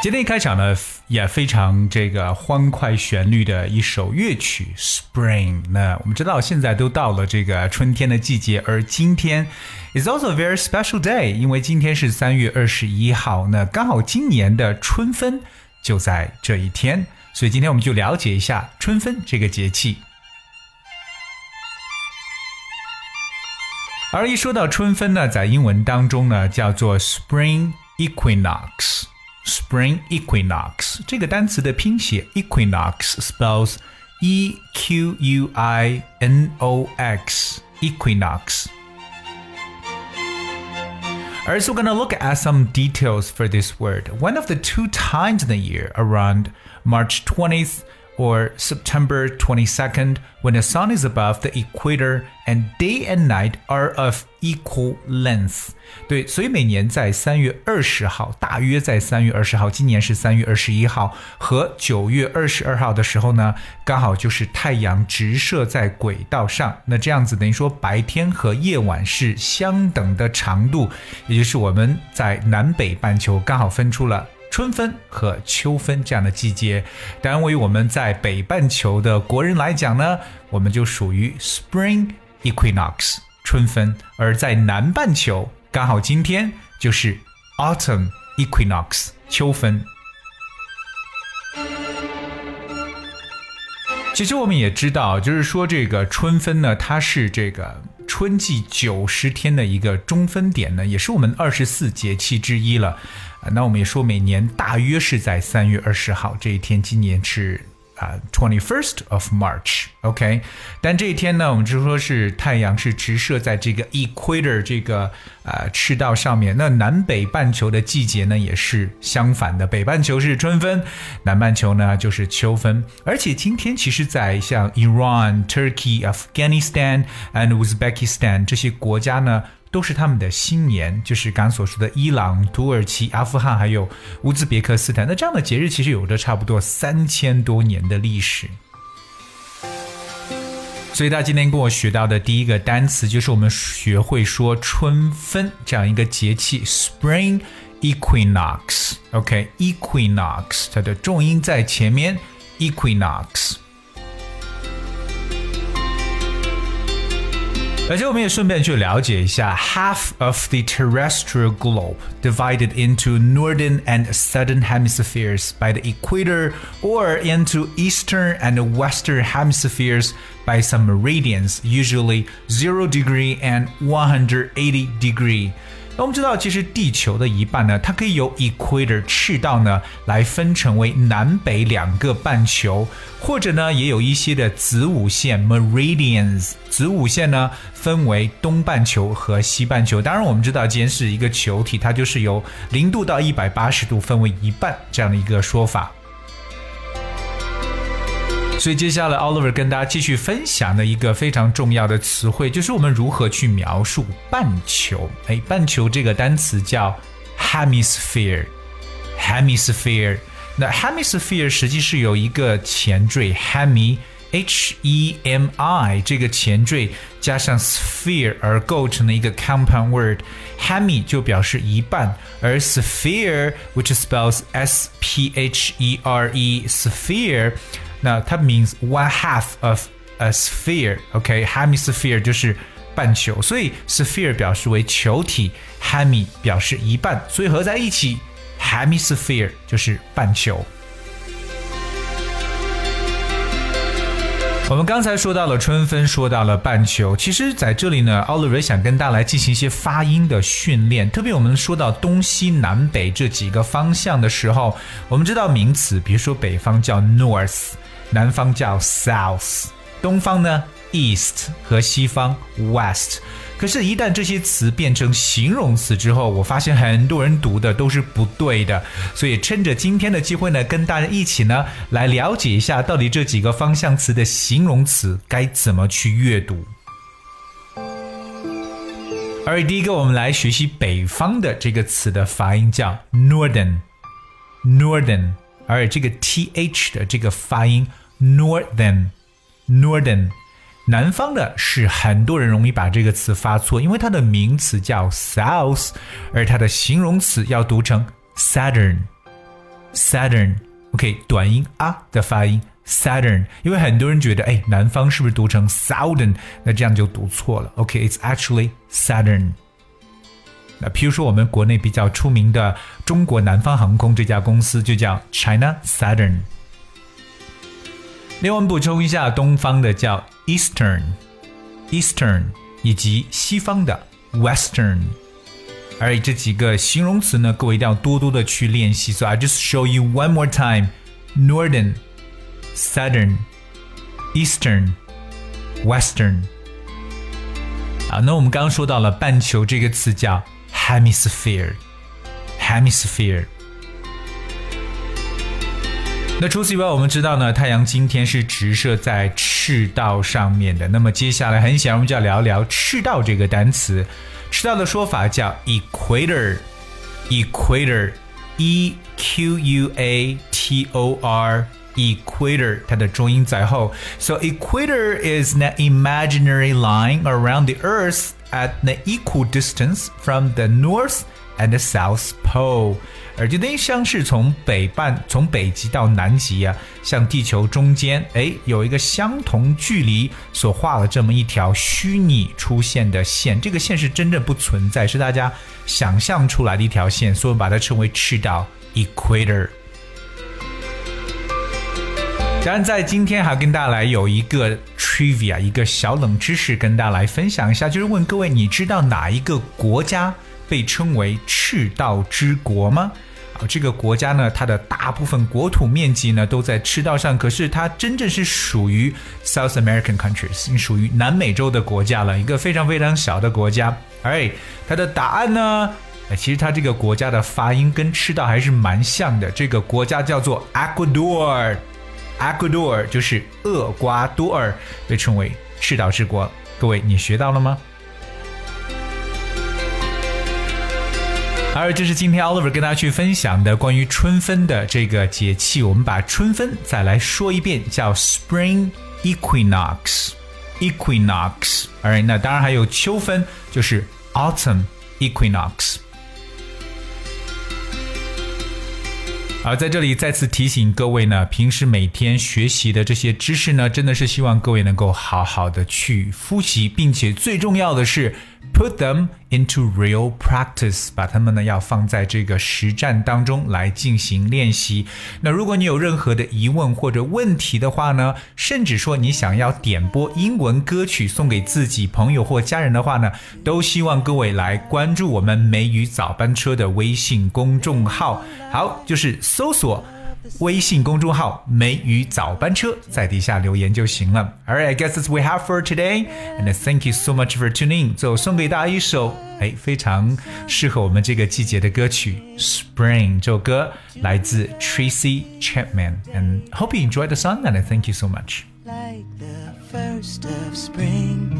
今天一开场呢，也非常这个欢快旋律的一首乐曲《Spring》。那我们知道现在都到了这个春天的季节，而今天 is also a very special day，因为今天是三月二十一号，那刚好今年的春分就在这一天，所以今天我们就了解一下春分这个节气。而一说到春分呢，在英文当中呢，叫做 Spring Equinox。Spring Equinox 这个单词的拼写 Equinox spells E Q U I N O X Equinox。Alright, so we're gonna look at some details for this word. One of the two times in the year, around March 20th or September 22nd when the sun is above the equator and day and night are of equal length。对，所以每年在三月二十号，大约在三月二十号，今年是三月二十一号和九月二十二号的时候呢，刚好就是太阳直射在轨道上。那这样子等于说白天和夜晚是相等的长度，也就是我们在南北半球刚好分出了。 春分和秋分这样的季节，当然，位于我们在北半球的国人来讲呢，我们就属于 Spring Equinox 春分；而在南半球，刚好今天就是 Autumn Equinox 秋分。其实我们也知道，就是说这个春分呢，它是这个春季九十天的一个中分点呢，也是我们二十四节气之一了。那我们也说，每年大约是在三月二十号这一天，今年是啊，twenty first of March，OK。但这一天呢，我们就说是太阳是直射在这个 equator 这个呃赤道上面。那南北半球的季节呢，也是相反的，北半球是春分，南半球呢就是秋分。而且今天其实，在像 Iran、Turkey、Afghanistan and Uzbekistan 这些国家呢。都是他们的新年，就是刚所说的伊朗、土耳其、阿富汗还有乌兹别克斯坦。那这样的节日其实有着差不多三千多年的历史。所以，大家今天跟我学到的第一个单词，就是我们学会说春分这样一个节气，Spring Equinox。OK，Equinox，它的重音在前面，Equinox。而且我们也顺便去了解一下，half of the terrestrial globe divided into northern and southern hemispheres by the equator, or into eastern and western hemispheres by some meridians, usually zero degree and 180 degree. 那我们知道，其实地球的一半呢，它可以由 equator 赤道呢来分成为南北两个半球，或者呢也有一些的子午线 meridians，子午线呢分为东半球和西半球。当然，我们知道，既然是一个球体，它就是由零度到一百八十度分为一半这样的一个说法。所以接下来，Oliver 跟大家继续分享的一个非常重要的词汇，就是我们如何去描述半球。哎，半球这个单词叫 hemisphere，hemisphere。那 hemisphere 实际是有一个前缀 hemi，h e m i 这个前缀加上 sphere 而构成的一个 compound word。hemi 就表示一半，而 sphere，which spells s p h e r e，sphere。 那它 means one half of a sphere，OK，hemisphere 就是半球，所以 sphere 表示为球体，hemi 表示一半，所以合在一起，hemisphere 就是半球。我们刚才说到了春分，说到了半球，其实在这里呢，Oliver 想跟大家来进行一些发音的训练。特别我们说到东西南北这几个方向的时候，我们知道名词，比如说北方叫 north。南方叫 south，东方呢 east 和西方 west。可是，一旦这些词变成形容词之后，我发现很多人读的都是不对的。所以，趁着今天的机会呢，跟大家一起呢来了解一下，到底这几个方向词的形容词该怎么去阅读。而第一个，我们来学习北方的这个词的发音，叫 northern，northern。而这个 th 的这个发音 northern，northern。南方的是很多人容易把这个词发错，因为它的名词叫 south，而它的形容词要读成 southern，southern。OK，短音啊的发音 southern，因为很多人觉得哎，南方是不是读成 southern？那这样就读错了。OK，it's actually southern。 那譬如说我们国内比较出名的中国南方航空这家公司就叫 China Southern。另外补充一下，东方的叫 Eastern，Eastern，以及西方的 Western。而这几个形容词呢，各位一定要多多的去练习。So I just show you one more time: Northern, Southern, Eastern, Western。啊，那我们刚刚说到了半球这个词叫 Hemisphere，Hemisphere。那除此以外，我们知道呢，太阳今天是直射在赤道上面的。那么接下来，很显然我们就要聊聊赤道这个单词。赤道的说法叫 equator，equator，e q u a t o r，equator，它的重音在后。So equator is an imaginary line around the Earth at an equal distance from the north and the south pole。而就等于像是从北半从北极到南极啊，像地球中间哎有一个相同距离所画了这么一条虚拟出现的线，这个线是真正不存在，是大家想象出来的一条线，所以把它称为赤道 （equator）。但，在今天还跟大家来有一个 trivia，一个小冷知识跟大家来分享一下，就是问各位，你知道哪一个国家被称为赤道之国吗？啊这个国家呢，它的大部分国土面积呢都在赤道上，可是它真正是属于 South American countries，属于南美洲的国家了，一个非常非常小的国家。哎，它的答案呢，其实它这个国家的发音跟赤道还是蛮像的。这个国家叫做 Ecuador akadur 就是厄瓜多尔，被称为赤道之国。各位，你学到了吗？而这是今天 Oliver 跟大家去分享的关于春分的这个节气。我们把春分再来说一遍，叫 Spring Equinox。Equinox。Alright，那当然还有秋分，就是 Autumn Equinox。而在这里再次提醒各位呢，平时每天学习的这些知识呢，真的是希望各位能够好好的去复习，并且最重要的是。Put them into real practice，把它们呢要放在这个实战当中来进行练习。那如果你有任何的疑问或者问题的话呢，甚至说你想要点播英文歌曲送给自己朋友或家人的话呢，都希望各位来关注我们美语早班车的微信公众号。好，就是搜索。微信公众号“梅雨早班车”在底下留言就行了。Alright, I guess that's we have for today, and thank you so much for tuning. 最后送给大家一首哎非常适合我们这个季节的歌曲《Spring》。这首歌来自 Tracy Chapman, and hope you enjoy the song. And thank you so much. Like the first of spring.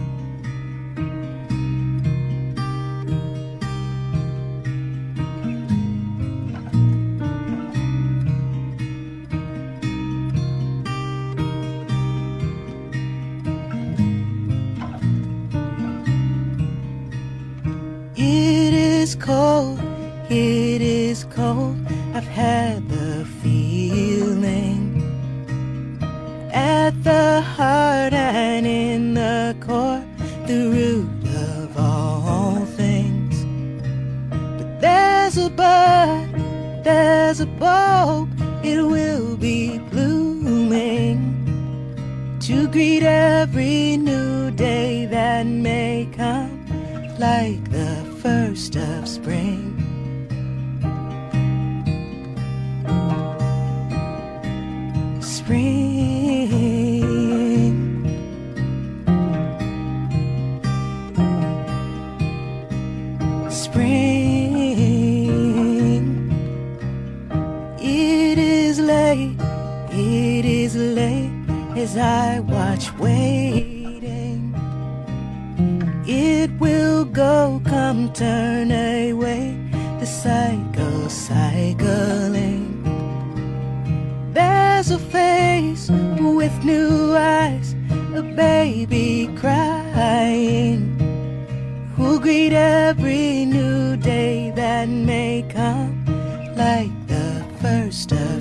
The feeling at the heart and in the core, the root of all things. But there's a bud, there's a bulb, it will be blooming to greet every new day that may come like the first of as I watch waiting. It will go, come turn away, the cycle cycling. There's a face with new eyes, a baby crying. Who'll greet every new day that may come like the first of